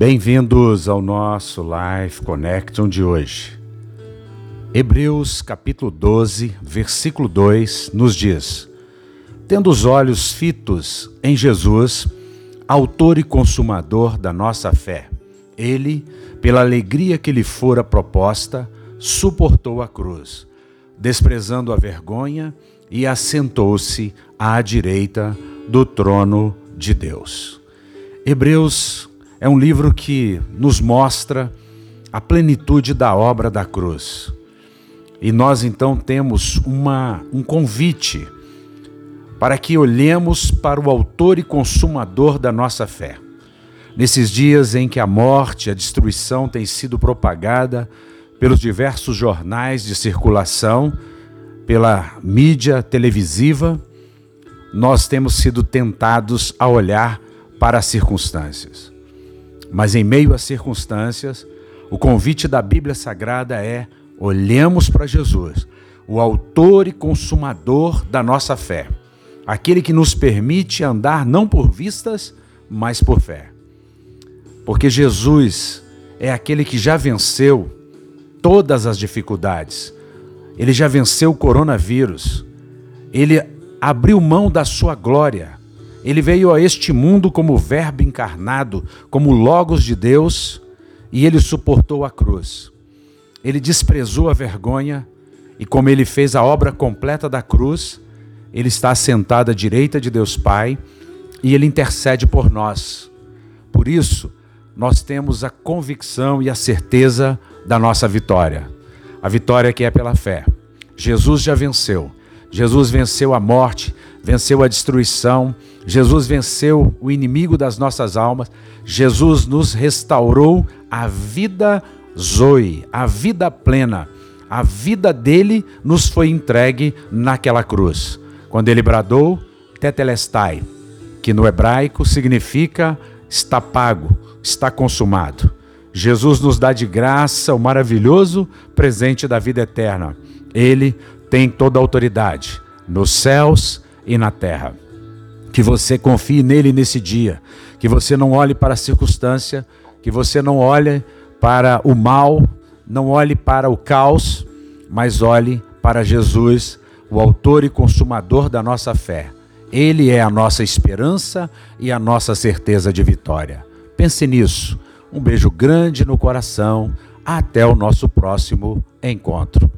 Bem-vindos ao nosso Life Connection de hoje. Hebreus capítulo 12, versículo 2 nos diz: Tendo os olhos fitos em Jesus, autor e consumador da nossa fé, ele, pela alegria que lhe fora proposta, suportou a cruz, desprezando a vergonha e assentou-se à direita do trono de Deus. Hebreus é um livro que nos mostra a plenitude da obra da cruz. E nós então temos uma, um convite para que olhemos para o autor e consumador da nossa fé. Nesses dias em que a morte, a destruição tem sido propagada pelos diversos jornais de circulação, pela mídia televisiva, nós temos sido tentados a olhar para as circunstâncias. Mas em meio às circunstâncias, o convite da Bíblia Sagrada é: olhemos para Jesus, o autor e consumador da nossa fé, aquele que nos permite andar não por vistas, mas por fé. Porque Jesus é aquele que já venceu todas as dificuldades. Ele já venceu o coronavírus. Ele abriu mão da sua glória ele veio a este mundo como Verbo encarnado, como Logos de Deus, e ele suportou a cruz. Ele desprezou a vergonha, e como ele fez a obra completa da cruz, ele está sentado à direita de Deus Pai e ele intercede por nós. Por isso, nós temos a convicção e a certeza da nossa vitória. A vitória que é pela fé. Jesus já venceu. Jesus venceu a morte, venceu a destruição, Jesus venceu o inimigo das nossas almas, Jesus nos restaurou a vida zoe, a vida plena. A vida dele nos foi entregue naquela cruz. Quando ele bradou, tetelestai, que no hebraico significa está pago, está consumado. Jesus nos dá de graça o maravilhoso presente da vida eterna. Ele tem toda a autoridade nos céus e na terra. Que você confie nele nesse dia, que você não olhe para a circunstância, que você não olhe para o mal, não olhe para o caos, mas olhe para Jesus, o autor e consumador da nossa fé. Ele é a nossa esperança e a nossa certeza de vitória. Pense nisso. Um beijo grande no coração. Até o nosso próximo encontro.